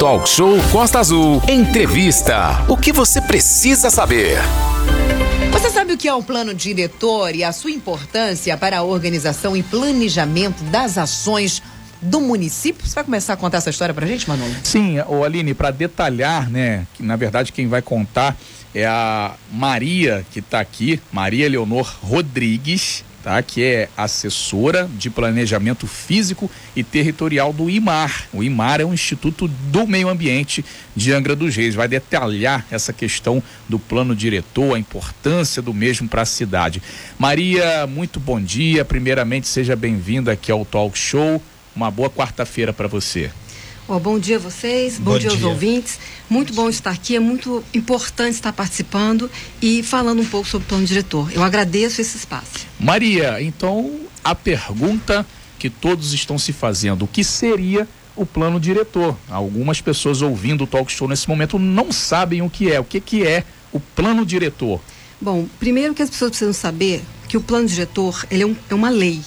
Talk Show Costa Azul. Entrevista. O que você precisa saber? Você sabe o que é um plano diretor e a sua importância para a organização e planejamento das ações do município? Você vai começar a contar essa história pra gente, Manolo? Sim, o Aline, para detalhar, né, que na verdade quem vai contar é a Maria que está aqui, Maria Leonor Rodrigues, tá? Que é assessora de planejamento físico e territorial do IMAR. O IMAR é um instituto do meio ambiente de Angra dos Reis. Vai detalhar essa questão do plano diretor, a importância do mesmo para a cidade. Maria, muito bom dia. Primeiramente, seja bem-vinda aqui ao Talk Show. Uma boa quarta-feira para você. Oh, bom dia a vocês, bom, bom dia, dia aos ouvintes. Muito bom estar aqui, é muito importante estar participando e falando um pouco sobre o plano diretor. Eu agradeço esse espaço. Maria, então a pergunta que todos estão se fazendo, o que seria o plano diretor? Algumas pessoas ouvindo o talk show nesse momento não sabem o que é. O que, que é o plano diretor? Bom, primeiro que as pessoas precisam saber que o plano diretor ele é, um, é uma lei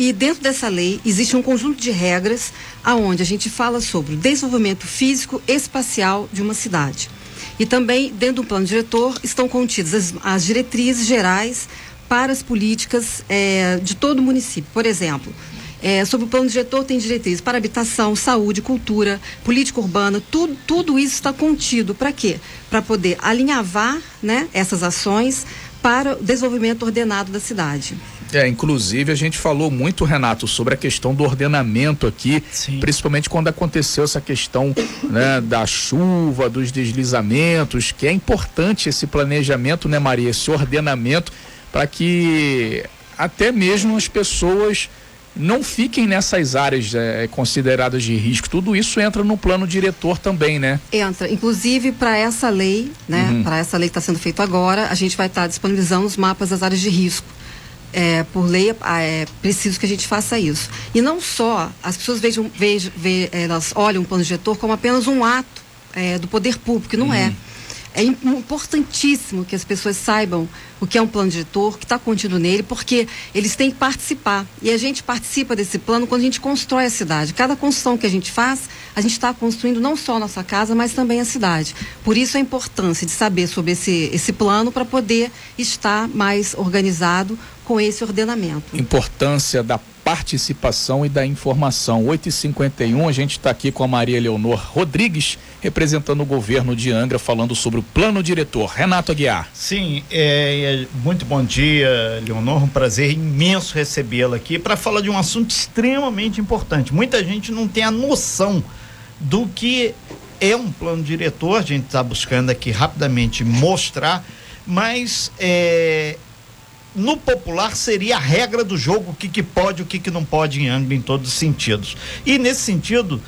e dentro dessa lei existe um conjunto de regras aonde a gente fala sobre o desenvolvimento físico espacial de uma cidade. E também dentro do plano diretor estão contidas as, as diretrizes gerais para as políticas é, de todo o município. Por exemplo, é, sobre o plano diretor tem diretrizes para habitação, saúde, cultura, política urbana, tudo, tudo isso está contido. Para quê? Para poder alinhavar né, essas ações para o desenvolvimento ordenado da cidade. É, inclusive a gente falou muito, Renato, sobre a questão do ordenamento aqui, Sim. principalmente quando aconteceu essa questão né, da chuva, dos deslizamentos, que é importante esse planejamento, né, Maria, esse ordenamento, para que até mesmo as pessoas não fiquem nessas áreas é, consideradas de risco. Tudo isso entra no plano diretor também, né? Entra. Inclusive, para essa lei, né? Uhum. Para essa lei que está sendo feita agora, a gente vai estar tá disponibilizando os mapas das áreas de risco é, por lei, é preciso que a gente faça isso. E não só, as pessoas vejam, vejam, vejam elas olham o plano diretor como apenas um ato é, do poder público, não é. uhum. é. É importantíssimo que as pessoas saibam o que é um plano diretor, o que está contido nele, porque eles têm que participar. E a gente participa desse plano quando a gente constrói a cidade. Cada construção que a gente faz, a gente está construindo não só a nossa casa, mas também a cidade. Por isso a importância de saber sobre esse, esse plano para poder estar mais organizado com esse ordenamento. Importância da participação e da informação. 8h51, a gente está aqui com a Maria Leonor Rodrigues, representando o governo de Angra, falando sobre o plano diretor. Renato Aguiar. Sim, é, é muito bom dia, Leonor. Um prazer imenso recebê-la aqui para falar de um assunto extremamente importante. Muita gente não tem a noção do que é um plano diretor, a gente está buscando aqui rapidamente mostrar, mas é, no popular seria a regra do jogo, o que, que pode, o que, que não pode em Angra em todos os sentidos. E nesse sentido,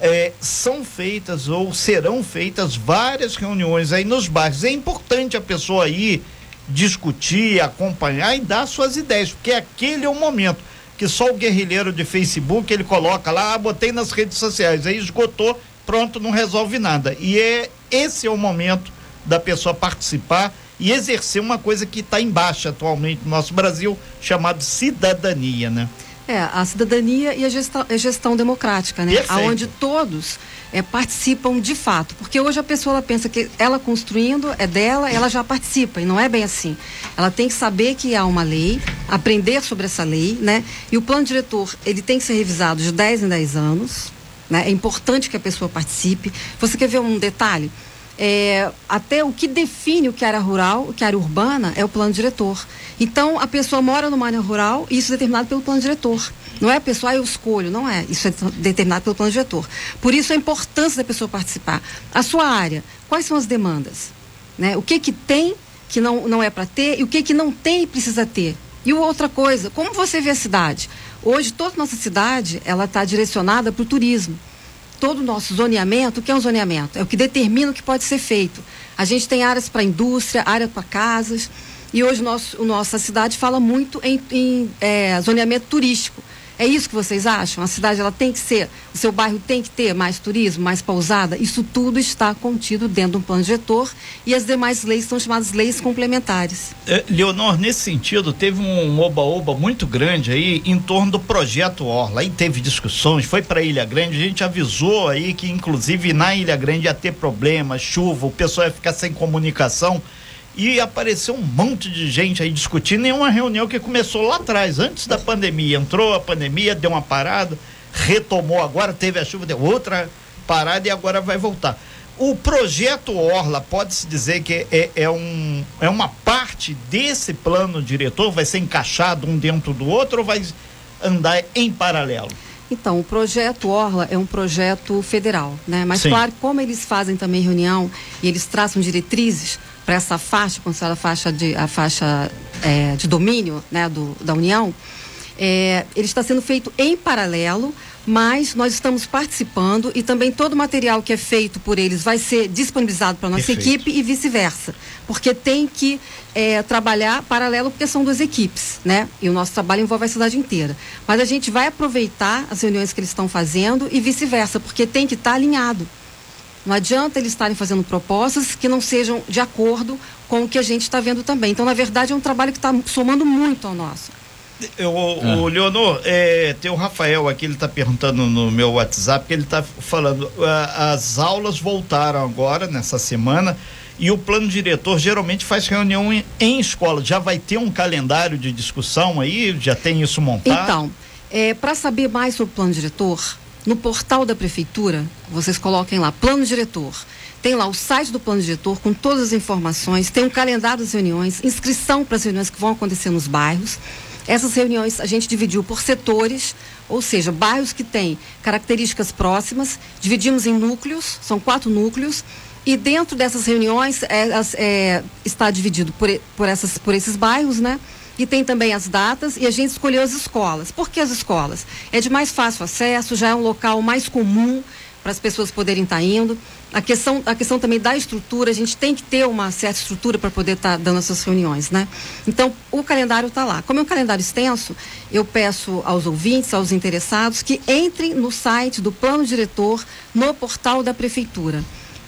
é, são feitas ou serão feitas várias reuniões aí nos bairros. É importante a pessoa ir discutir, acompanhar e dar suas ideias, porque aquele é o momento que só o guerrilheiro de Facebook ele coloca lá, ah, botei nas redes sociais, aí esgotou, pronto, não resolve nada. E é esse é o momento da pessoa participar e exercer uma coisa que está em baixa atualmente no nosso Brasil, chamado cidadania, né? É, a cidadania e a gestão, a gestão democrática, né? Perfeito. Onde todos é, participam de fato. Porque hoje a pessoa ela pensa que ela construindo é dela, ela já participa, e não é bem assim. Ela tem que saber que há uma lei, aprender sobre essa lei, né? E o plano diretor, ele tem que ser revisado de 10 em 10 anos, né? É importante que a pessoa participe. Você quer ver um detalhe? É, até o que define o que é área rural, o que é área urbana, é o plano diretor. Então, a pessoa mora numa área rural e isso é determinado pelo plano diretor. Não é a pessoa, ah, eu escolho, não é. Isso é determinado pelo plano diretor. Por isso a importância da pessoa participar. A sua área, quais são as demandas? Né? O que que tem que não, não é para ter e o que que não tem e precisa ter? E outra coisa, como você vê a cidade? Hoje, toda nossa cidade, ela está direcionada para o turismo todo o nosso zoneamento, o que é um zoneamento? É o que determina o que pode ser feito. A gente tem áreas para indústria, área para casas, e hoje nosso, nossa cidade fala muito em, em é, zoneamento turístico. É isso que vocês acham? A cidade ela tem que ser, o seu bairro tem que ter mais turismo, mais pousada? Isso tudo está contido dentro do plano diretor e as demais leis são chamadas leis complementares. É, Leonor, nesse sentido, teve um oba-oba muito grande aí em torno do projeto Orla. Aí teve discussões, foi para Ilha Grande, a gente avisou aí que inclusive na Ilha Grande ia ter problemas, chuva, o pessoal ia ficar sem comunicação e apareceu um monte de gente aí discutindo em uma reunião que começou lá atrás, antes da pandemia. Entrou a pandemia, deu uma parada, retomou agora, teve a chuva, deu outra parada e agora vai voltar. O projeto Orla, pode-se dizer que é, é, um, é uma parte desse plano diretor, vai ser encaixado um dentro do outro ou vai andar em paralelo? Então, o projeto Orla é um projeto federal, né? Mas Sim. claro, como eles fazem também reunião e eles traçam diretrizes, para essa faixa, considerada a faixa de, a faixa é, de domínio né, do, da União, é, ele está sendo feito em paralelo, mas nós estamos participando e também todo o material que é feito por eles vai ser disponibilizado para a nossa Perfeito. equipe e vice-versa. Porque tem que é, trabalhar paralelo, porque são duas equipes, né? E o nosso trabalho envolve a cidade inteira. Mas a gente vai aproveitar as reuniões que eles estão fazendo e vice-versa, porque tem que estar tá alinhado. Não adianta eles estarem fazendo propostas que não sejam de acordo com o que a gente está vendo também. Então, na verdade, é um trabalho que está somando muito ao nosso. Eu, ah. O Leonor, é, tem o Rafael aqui, ele está perguntando no meu WhatsApp, que ele está falando, as aulas voltaram agora, nessa semana, e o plano diretor geralmente faz reunião em, em escola. Já vai ter um calendário de discussão aí? Já tem isso montado? Então, é, para saber mais sobre o plano diretor, no portal da prefeitura, vocês coloquem lá plano diretor. Tem lá o site do plano diretor com todas as informações, tem um calendário das reuniões, inscrição para as reuniões que vão acontecer nos bairros. Essas reuniões a gente dividiu por setores, ou seja, bairros que têm características próximas, dividimos em núcleos, são quatro núcleos, e dentro dessas reuniões é, é, está dividido por, por, essas, por esses bairros, né? E tem também as datas e a gente escolheu as escolas. Por que as escolas? É de mais fácil acesso, já é um local mais comum para as pessoas poderem estar tá indo. A questão, a questão também da estrutura, a gente tem que ter uma certa estrutura para poder estar tá dando essas reuniões, né? Então, o calendário está lá. Como é um calendário extenso, eu peço aos ouvintes, aos interessados, que entrem no site do plano diretor, no portal da prefeitura.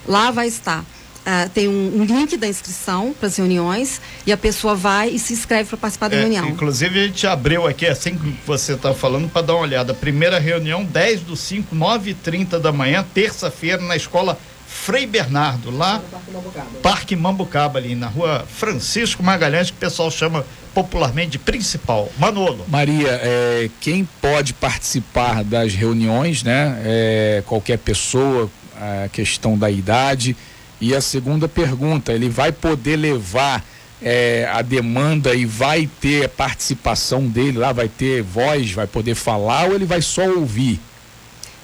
Lá vai estar Uh, tem um, um, link da inscrição para as reuniões e a pessoa vai e se inscreve para participar da é, reunião. Inclusive, a gente abriu aqui, assim que você está falando, para dar uma olhada. Primeira reunião, 10 do 5, 9 h 30 da manhã, terça-feira, na escola Frei Bernardo, lá Parque Mambucaba. Parque Mambucaba, ali na rua Francisco Magalhães, que o pessoal chama popularmente de principal. Manolo. Maria, é, quem pode participar das reuniões, né? É, qualquer pessoa, a questão da idade e a segunda pergunta, ele vai poder levar é, a demanda e vai ter participação dele lá, vai ter voz, vai poder falar ou ele vai só ouvir?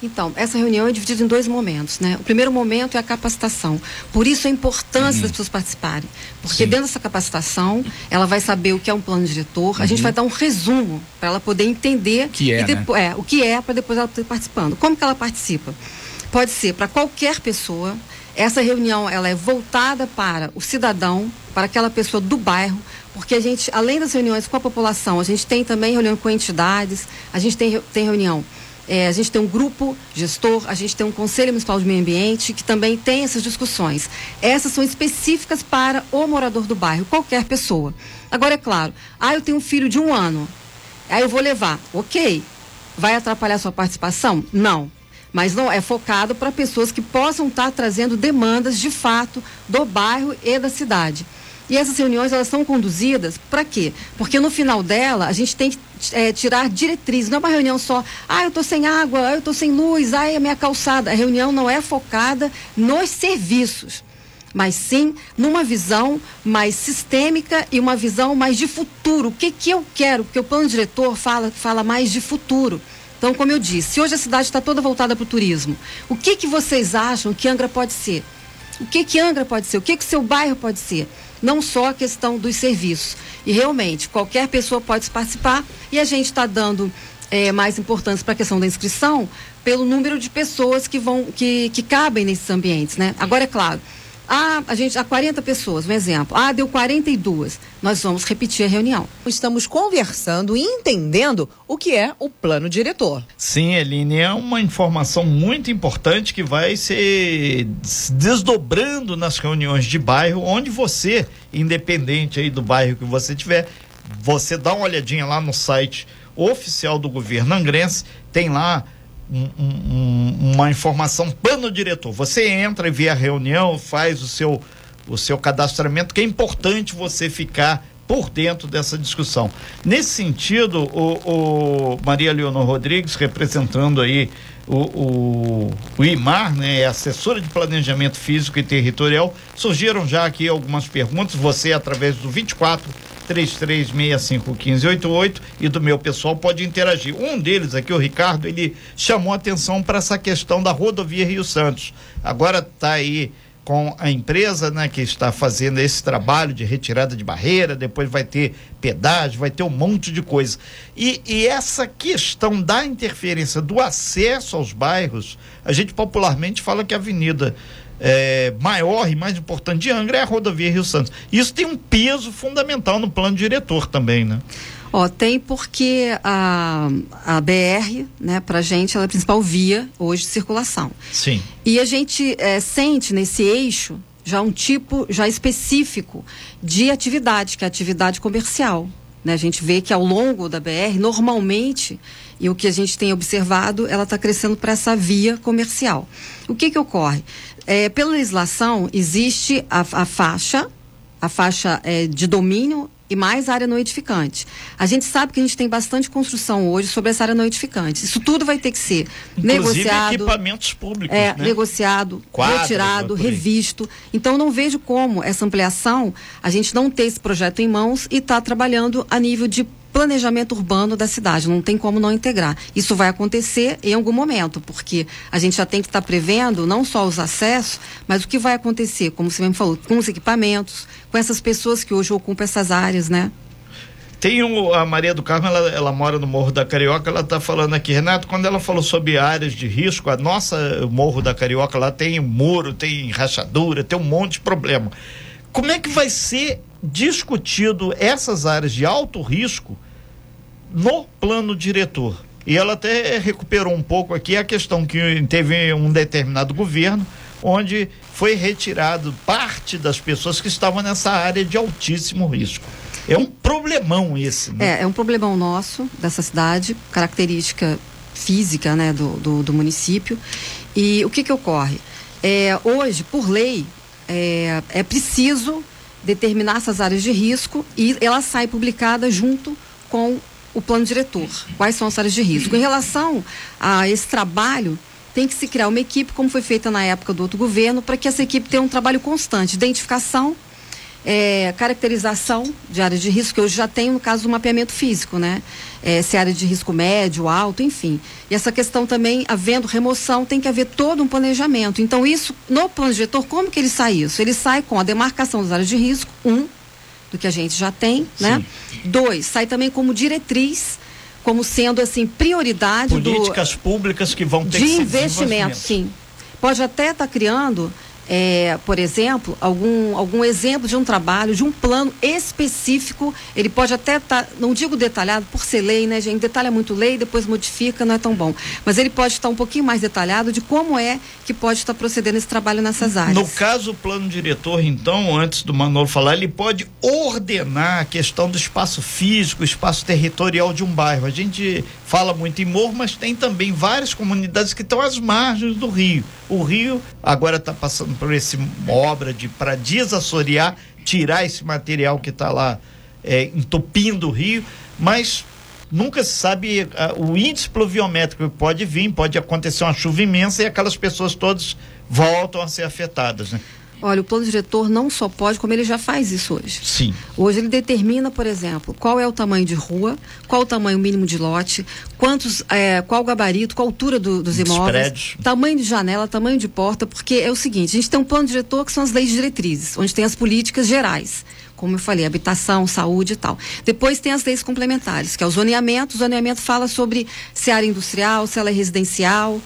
Então, essa reunião é dividida em dois momentos, né? O primeiro momento é a capacitação. Por isso a importância uhum. das pessoas participarem. Porque Sim. dentro dessa capacitação, ela vai saber o que é um plano diretor, uhum. a gente uhum. vai dar um resumo para ela poder entender que é, né? é, o que é para depois ela estar participando. Como que ela participa? Pode ser para qualquer pessoa, essa reunião ela é voltada para o cidadão, para aquela pessoa do bairro, porque a gente, além das reuniões com a população, a gente tem também reunião com entidades, a gente tem, tem reunião, é, a gente tem um grupo gestor, a gente tem um conselho municipal de meio ambiente que também tem essas discussões. Essas são específicas para o morador do bairro, qualquer pessoa. Agora é claro, ah, eu tenho um filho de um ano, aí eu vou levar, ok? Vai atrapalhar sua participação? Não mas não é focado para pessoas que possam estar tá trazendo demandas de fato do bairro e da cidade. E essas reuniões elas são conduzidas para quê? Porque no final dela a gente tem que é, tirar diretrizes. Não é uma reunião só, ah, eu estou sem água, ah, eu estou sem luz, ah, é a minha calçada. A reunião não é focada nos serviços, mas sim numa visão mais sistêmica e uma visão mais de futuro. O que, que eu quero? Porque o plano diretor fala, fala mais de futuro. Então, como eu disse, hoje a cidade está toda voltada para o turismo. O que, que vocês acham que Angra pode ser? O que, que Angra pode ser? O que, que seu bairro pode ser? Não só a questão dos serviços. E realmente, qualquer pessoa pode participar e a gente está dando é, mais importância para a questão da inscrição pelo número de pessoas que vão que, que cabem nesses ambientes, né? Agora é claro, Ah, a gente, há 40 pessoas, um exemplo. Ah, deu 42. Nós vamos repetir a reunião. Estamos conversando e entendendo o que é o plano diretor. Sim, Eline, é uma informação muito importante que vai ser desdobrando nas reuniões de bairro, onde você, independente aí do bairro que você tiver, você dá uma olhadinha lá no site oficial do governo angrense, tem lá um, um, uma informação plano diretor. Você entra e vê a reunião, faz o seu, o seu cadastramento, que é importante você ficar por dentro dessa discussão. Nesse sentido, o, o Maria Leonor Rodrigues, representando aí o, o, o, IMAR, né, é assessora de planejamento físico e territorial, surgiram já aqui algumas perguntas, você através do 24 33651588 e do meu pessoal pode interagir. Um deles aqui, o Ricardo, ele chamou atenção para essa questão da rodovia Rio Santos. Agora está aí com a empresa, né, que está fazendo esse trabalho de retirada de barreira, depois vai ter pedágio, vai ter um monte de coisa. E, e essa questão da interferência do acesso aos bairros, a gente popularmente fala que a avenida é, maior e mais importante de Angra é a rodovia Rio Santos. Isso tem um peso fundamental no plano diretor também, né? Ó, tem porque a, a BR, né, pra gente, ela é a principal via hoje de circulação. Sim. E a gente é, sente nesse eixo já um tipo já específico de atividade, que é a atividade comercial. Né? A gente vê que ao longo da BR, normalmente, e o que a gente tem observado, ela está crescendo para essa via comercial. O que, que ocorre? É, pela legislação, existe a, a faixa, a faixa é, de domínio e mais área não edificante. A gente sabe que a gente tem bastante construção hoje sobre essa área não edificante. Isso tudo vai ter que ser Inclusive, negociado. equipamentos públicos. É, né? negociado, Quadros, retirado, revisto. Então não vejo como essa ampliação, a gente não ter esse projeto em mãos e estar tá trabalhando a nível de planejamento urbano da cidade, não tem como não integrar. Isso vai acontecer em algum momento, porque a gente já tem que estar tá prevendo não só os acessos, mas o que vai acontecer, como você mesmo falou, com os equipamentos, com essas pessoas que hoje ocupam essas áreas, né? Tem um, a Maria do Carmo, ela, ela mora no Morro da Carioca, ela está falando aqui, Renato, quando ela falou sobre áreas de risco, a nossa Morro da Carioca lá tem muro, tem rachadura, tem um monte de problema. Como é que vai ser discutido essas áreas de alto risco no plano diretor. E ela até recuperou um pouco aqui a questão que teve um determinado governo onde foi retirado parte das pessoas que estavam nessa área de altíssimo risco. É um problemão esse, né? É, é um problemão nosso, dessa cidade, característica física né, do, do, do município. E o que, que ocorre? É, hoje, por lei, é, é preciso determinar essas áreas de risco e ela sai publicada junto com o plano diretor. Quais são as áreas de risco? Em relação a esse trabalho, tem que se criar uma equipe, como foi feita na época do outro governo, para que essa equipe tenha um trabalho constante, identificação, é, caracterização de áreas de risco, que eu já tenho no caso do mapeamento físico, né? É, se é área de risco médio, alto, enfim. E essa questão também, havendo remoção, tem que haver todo um planejamento. Então, isso, no plano diretor, como que ele sai isso? Ele sai com a demarcação das áreas de risco, um, do que a gente já tem, né? Sim. né? Dois, sai também como diretriz, como sendo assim prioridade políticas do, públicas que vão ter de investimento, sim. Pode até estar tá criando é, por exemplo, algum, algum exemplo de um trabalho, de um plano específico. Ele pode até estar, tá, não digo detalhado, por ser lei, né, gente? Detalha muito lei, depois modifica, não é tão bom. Mas ele pode estar um pouquinho mais detalhado de como é que pode estar procedendo esse trabalho nessas áreas. No caso, o plano diretor, então, antes do Manolo falar, ele pode ordenar a questão do espaço físico, espaço territorial de um bairro. A gente fala muito em morro, mas tem também várias comunidades que estão às margens do rio. O rio agora está passando por essa obra de para desassorear, tirar esse material que está lá é, entupindo o rio, mas nunca se sabe o índice pluviométrico que pode vir, pode acontecer uma chuva imensa e aquelas pessoas todas voltam a ser afetadas, né? Olha, o plano diretor não só pode, como ele já faz isso hoje. Sim. Hoje ele determina, por exemplo, qual é o tamanho de rua, qual o tamanho mínimo de lote, quantos, é, qual o gabarito, qual a altura do, dos imóveis, tamanho de janela, tamanho de porta, porque é o seguinte, a gente tem um plano diretor que são as leis diretrizes, onde tem as políticas gerais como eu falei, habitação, saúde e tal. Depois tem as leis complementares, que é o zoneamento. O zoneamento fala sobre se é área industrial, se ela é residencial,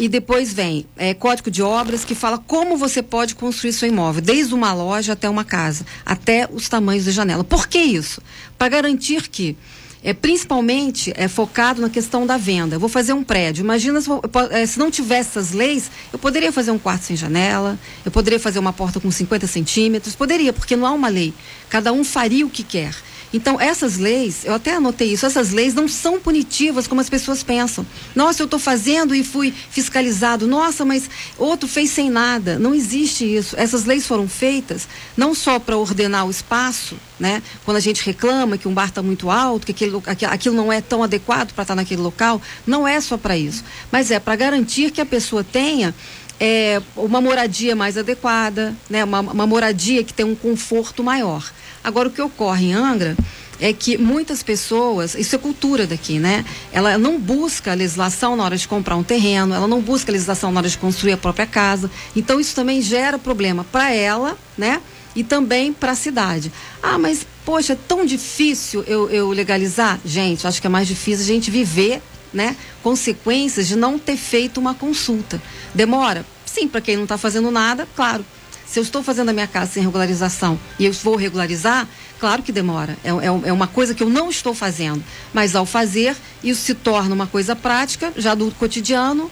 e depois vem é, Código de Obras, que fala como você pode construir seu imóvel, desde uma loja até uma casa, até os tamanhos da janela. Por que isso? Para garantir que é, principalmente é focado na questão da venda. Eu vou fazer um prédio. Imagina se, é, se, não tivesse essas leis, eu poderia fazer um quarto sem janela, eu poderia fazer uma porta com 50 centímetros, poderia, porque não há uma lei. Cada um faria o que quer. Então, essas leis, eu até anotei isso, essas leis não são punitivas como as pessoas pensam. Nossa, eu estou fazendo e fui fiscalizado. Nossa, mas outro fez sem nada. Não existe isso. Essas leis foram feitas não só para ordenar o espaço, né? Quando a gente reclama que um bar está muito alto, que aquilo, não é tão adequado para estar tá naquele local, não é só para isso. Mas é para garantir que a pessoa tenha é, uma moradia mais adequada, né? Uma, uma moradia que tenha um conforto maior. Agora, o que ocorre em Angra é que muitas pessoas, isso é cultura daqui, né? Ela não busca a legislação na hora de comprar um terreno, ela não busca a legislação na hora de construir a própria casa. Então isso também gera problema para ela, né? E também para a cidade. Ah, mas poxa, é tão difícil eu, eu legalizar? Gente, acho que é mais difícil a gente viver, né? Consequências de não ter feito uma consulta. Demora? Sim, para quem não está fazendo nada, claro. Se eu estou fazendo a minha casa sem regularização e eu vou regularizar, claro que demora. É, é, é, uma coisa que eu não estou fazendo. Mas ao fazer, isso se torna uma coisa prática, já do cotidiano,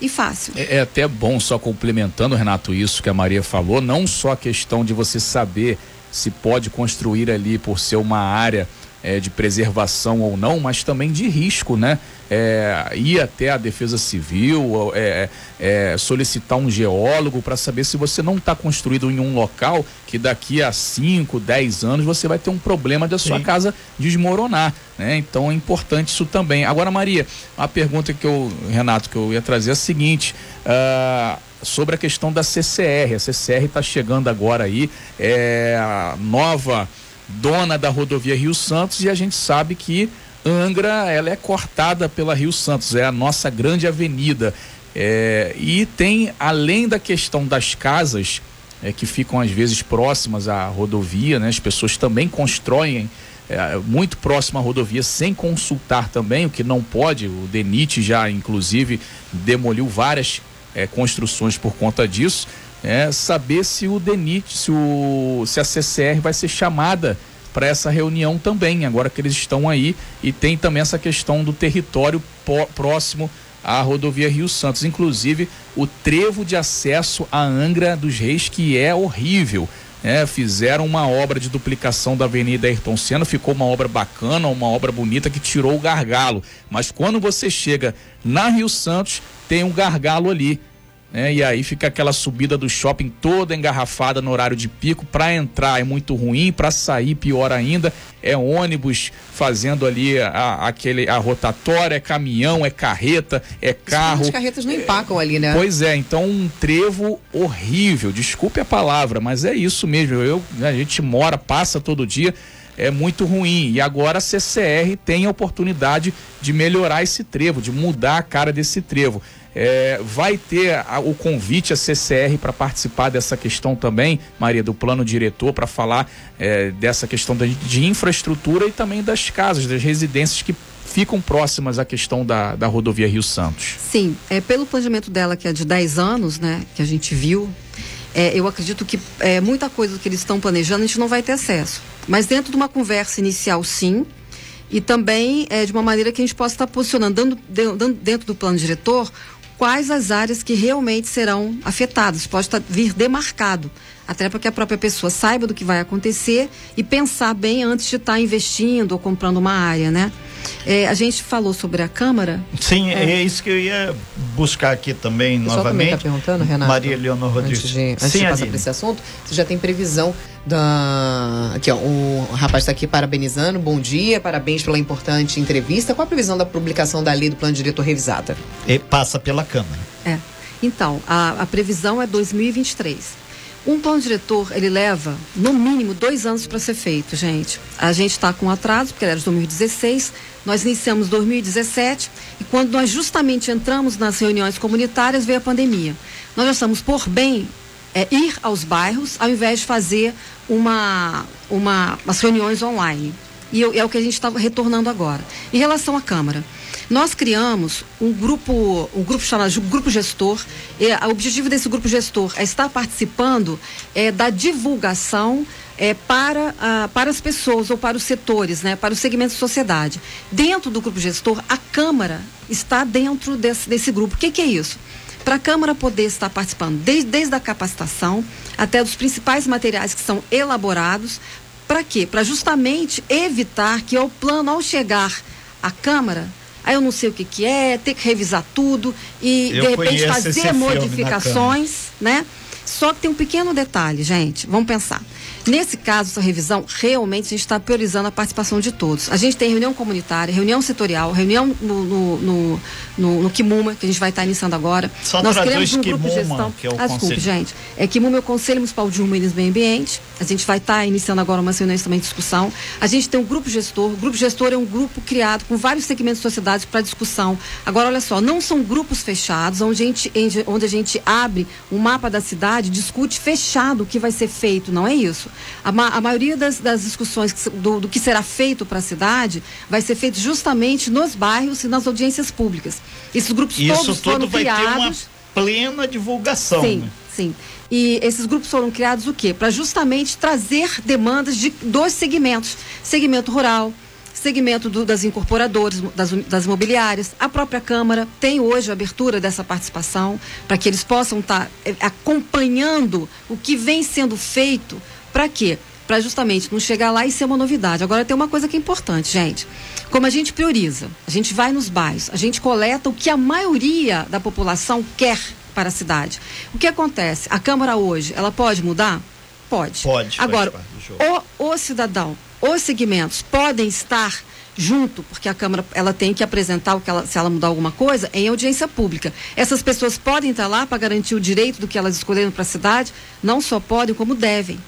e fácil. É, é, até bom, só complementando, Renato, isso que a Maria falou, não só a questão de você saber se pode construir ali por ser uma área é, de preservação ou não, mas também de risco, né? É, ir até a Defesa Civil, é, é, solicitar um geólogo para saber se você não está construído em um local que daqui a 5, 10 anos você vai ter um problema da sua Sim. casa desmoronar. Né? Então é importante isso também. Agora, Maria, a pergunta que eu, Renato, que eu ia trazer é a seguinte. Uh, sobre a questão da CCR. A CCR está chegando agora aí, é a nova dona da rodovia Rio Santos e a gente sabe que Angra ela é cortada pela Rio Santos, é a nossa grande avenida. É, e tem, além da questão das casas é, que ficam às vezes próximas à rodovia, né? as pessoas também constroem é, muito próximo à rodovia sem consultar também, o que não pode. O DENIT já, inclusive, demoliu várias é, construções por conta disso é saber se o DENIT, se, o, se a CCR vai ser chamada para essa reunião também, agora que eles estão aí e tem também essa questão do território próximo à rodovia Rio Santos, inclusive o trevo de acesso à Angra dos Reis que é horrível. É, fizeram uma obra de duplicação da Avenida Ayrton Senna, ficou uma obra bacana, uma obra bonita que tirou o gargalo. Mas quando você chega na Rio Santos, tem um gargalo ali né? E aí fica aquela subida do shopping toda engarrafada no horário de pico. Para entrar é muito ruim, para sair pior ainda. É ônibus fazendo ali a, aquele, a rotatória, é caminhão, é carreta, é carro. As carretas não empacam ali, né? Pois é, então um trevo horrível. Desculpe a palavra, mas é isso mesmo. Eu, a gente mora, passa todo dia é muito ruim. E agora a CCR tem a oportunidade de melhorar esse trevo, de mudar a cara desse trevo. É, vai ter a, o convite à CCR para participar dessa questão também, Maria, do plano diretor, para falar é, dessa questão de, de infraestrutura e também das casas, das residências que ficam próximas à questão da, da rodovia Rio Santos. Sim, é, pelo planejamento dela, que é de 10 anos, né, que a gente viu, é, eu acredito que é, muita coisa que eles estão planejando a gente não vai ter acesso. Mas dentro de uma conversa inicial, sim, e também é, de uma maneira que a gente possa estar posicionando, dando, dando, dentro do plano diretor, quais as áreas que realmente serão afetadas. Pode estar, vir demarcado, até para que a própria pessoa saiba do que vai acontecer e pensar bem antes de estar investindo ou comprando uma área, né? É, a gente falou sobre a Câmara. Sim, é, é isso que eu ia buscar aqui também o novamente. Também está perguntando, Renato. Maria Leonor Rodrigues. Antes de, antes Sim, de passar para esse assunto, você já tem previsão da. Aqui, ó, o rapaz está aqui parabenizando. Bom dia, parabéns pela importante entrevista. Qual a previsão da publicação da lei do plano diretor revisada? E passa pela Câmara. É. Então, a, a previsão é 2023. Um plano diretor, ele leva, no mínimo, dois anos para ser feito, gente. A gente está com atraso, porque era de 2016, nós iniciamos 2017, e quando nós justamente entramos nas reuniões comunitárias, veio a pandemia. Nós já estamos por bem é, ir aos bairros, ao invés de fazer uma, uma, umas reuniões online. E é o que a gente está retornando agora. Em relação à Câmara, Nós criamos um grupo, um grupo chamado Grupo Gestor. E, o objetivo desse grupo gestor é estar participando é, da divulgação é, para, para as pessoas ou para os setores, né, para os segmentos de sociedade. Dentro do grupo gestor, a Câmara está dentro desse, desse grupo. O que, que é isso? Para a Câmara poder estar participando desde, desde a capacitação até dos principais materiais que são elaborados. Para quê? Para justamente evitar que o plano, ao chegar à Câmara, aí eu não sei o que, que é, ter que revisar tudo e Eu de repente fazer modificações, né? Só que tem um pequeno detalhe, gente. Vamos pensar. Nesse caso, essa revisão, realmente a gente está priorizando a participação de todos. A gente tem reunião comunitária, reunião setorial, reunião no, no, no, no, no Quimuma, que a gente vai estar iniciando agora. Só Nós criamos um grupo de Quimuma, gestão. que é o ah, desculpe, conselho. gente. É Quimuma é o Conselho Municipal de Humanismo e Meio Ambiente. A gente vai estar iniciando agora umas reuniões também de discussão. A gente tem um grupo gestor. O grupo gestor é um grupo criado com vários segmentos de sociedade para discussão. Agora, olha só, não são grupos fechados, onde a gente, onde a gente abre um mapa da cidade, discute fechado o que vai ser feito. Não é isso. A, ma- a maioria das, das discussões que do, do que será feito para a cidade vai ser feito justamente nos bairros e nas audiências públicas. Esses grupos Isso todos tudo foram vai ter uma criados. plena divulgação. Sim, né? sim. E esses grupos foram criados o quê? Para justamente trazer demandas de dois segmentos: segmento rural, segmento do- das incorporadoras, das, das imobiliárias. A própria Câmara tem hoje a abertura dessa participação para que eles possam estar eh, acompanhando o que vem sendo feito. Para quê? Para justamente não chegar lá e ser uma novidade. Agora tem uma coisa que é importante, gente. Como a gente prioriza, a gente vai nos bairros, a gente coleta o que a maioria da população quer para a cidade. O que acontece? A Câmara hoje, ela pode mudar? Pode. Pode, Agora, jogo. o, o cidadão, os segmentos podem estar junto, porque a Câmara ela tem que apresentar o que ela, se ela mudar alguma coisa em audiência pública. Essas pessoas podem estar lá para garantir o direito do que elas escolheram para a cidade, não só podem, como devem.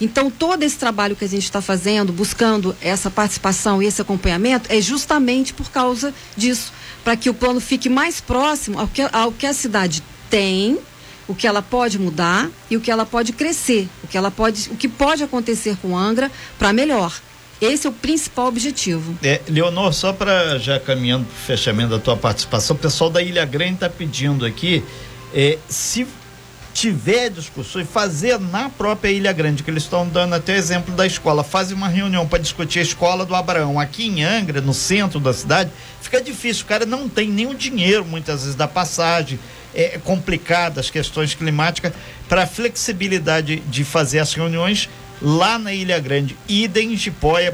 Então, todo esse trabalho que a gente está fazendo, buscando essa participação e esse acompanhamento, é justamente por causa disso, para que o plano fique mais próximo ao que, ao que a cidade tem, o que ela pode mudar e o que ela pode crescer, o que ela pode, o que pode acontecer com Angra para melhor. Esse é o principal objetivo. É, Leonor, só para já caminhando para o fechamento da tua participação, o pessoal da Ilha Grande está pedindo aqui é, se tiver discussões, fazer na própria Ilha Grande, que eles estão dando até exemplo da escola, fazem uma reunião para discutir a escola do Abraão. Aqui em Angra, no centro da cidade, fica difícil, o cara não tem nem o dinheiro, muitas vezes, da passagem, é complicado as questões climáticas, para flexibilidade de fazer as reuniões lá na Ilha Grande, idem em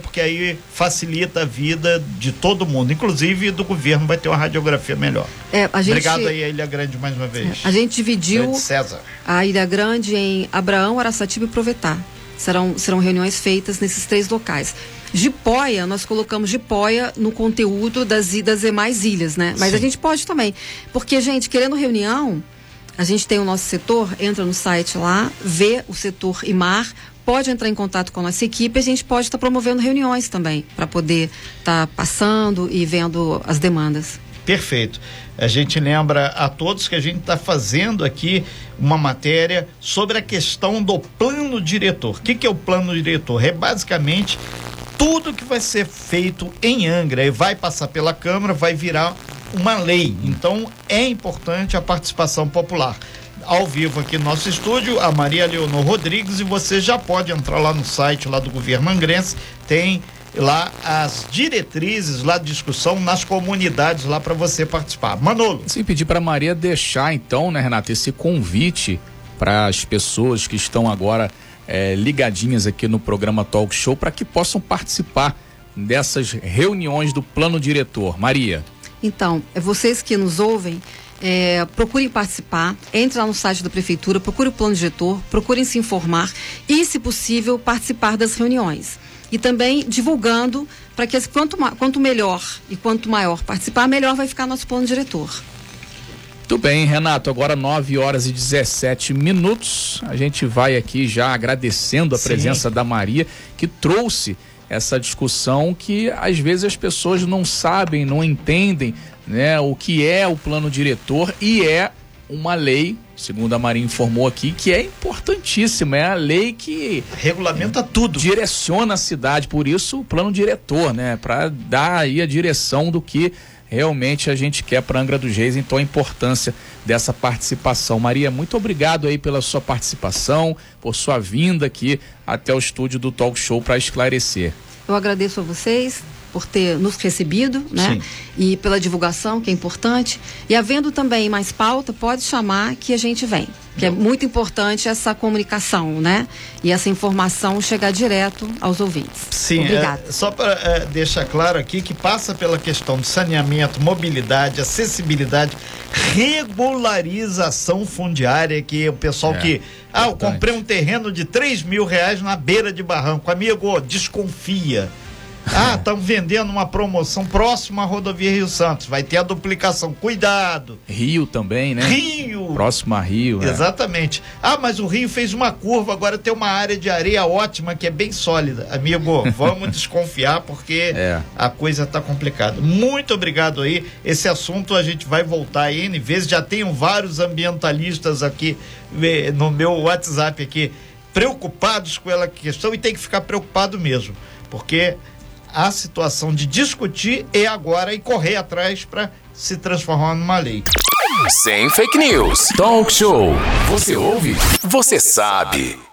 porque aí facilita a vida de todo mundo, inclusive do governo vai ter uma radiografia melhor. É, a gente, Obrigado aí a Ilha Grande mais uma vez. A gente dividiu a Ilha Grande em Abraão, Araçatiba e Provetá. Serão, serão reuniões feitas nesses três locais. Jipoia, nós colocamos Jipoia no conteúdo das, das demais ilhas, né? Mas Sim. a gente pode também. Porque, gente, querendo reunião, a gente tem o nosso setor, entra no site lá, vê o setor IMAR, pode entrar em contato com a nossa equipe, a gente pode estar promovendo reuniões também, para poder estar passando e vendo as demandas. Perfeito. A gente lembra a todos que a gente está fazendo aqui uma matéria sobre a questão do plano diretor. O que, que é o plano diretor? É basicamente tudo que vai ser feito em Angra e vai passar pela Câmara, vai virar uma lei. Então é importante a participação popular. Ao vivo aqui no nosso estúdio, a Maria Leonor Rodrigues, e você já pode entrar lá no site lá do governo angrense, tem lá as diretrizes lá de discussão nas comunidades lá para você participar. Manolo. Sim, pedir para Maria deixar então, né, Renata, esse convite para as pessoas que estão agora eh, ligadinhas aqui no programa Talk Show para que possam participar dessas reuniões do plano diretor. Maria. Então, é vocês que nos ouvem, é, procurem participar, entre lá no site da prefeitura, procure o plano diretor, procurem se informar e, se possível, participar das reuniões. E também divulgando para que quanto, quanto melhor e quanto maior participar, melhor vai ficar nosso plano diretor. Muito bem, Renato, agora 9 horas e 17 minutos. A gente vai aqui já agradecendo a Sim. presença da Maria, que trouxe essa discussão que às vezes as pessoas não sabem, não entendem, né, o que é o plano diretor e é uma lei, segundo a Maria informou aqui, que é importantíssima, é a lei que Regulamenta tudo. direciona a cidade, por isso o plano diretor, né, para dar aí a direção do que realmente a gente quer para Angra dos Reis, então a importância dessa participação. Maria, muito obrigado aí pela sua participação, por sua vinda aqui até o estúdio do Talk Show para esclarecer. Eu agradeço a vocês por ter nos recebido, né? Sim. E pela divulgação, que é importante. E havendo também mais pauta, pode chamar que a gente vem. Que é muito importante essa comunicação, né? E essa informação chegar direto aos ouvintes. Sim, é, só para é, deixar claro aqui que passa pela questão de saneamento, mobilidade, acessibilidade, regularização fundiária, que o pessoal é, que. Ah, eu comprei um terreno de 3 mil reais na beira de barranco. Amigo, desconfia ah, estão vendendo uma promoção próxima à rodovia Rio Santos. Vai ter a duplicação. Cuidado. Rio também, né? Rio. Próximo a Rio. É. Exatamente. Ah, mas o Rio fez uma curva, agora tem uma área de areia ótima que é bem sólida. Amigo, vamos desconfiar porque é. a coisa está complicada. Muito obrigado aí. Esse assunto a gente vai voltar aí N vezes. Já tenho vários ambientalistas aqui no meu WhatsApp aqui preocupados com ela questão e tem que ficar preocupado mesmo. Porque a situação de discutir e agora e correr atrás para se transformar numa lei. Sem fake news. Talk show. Você ouve? Você sabe.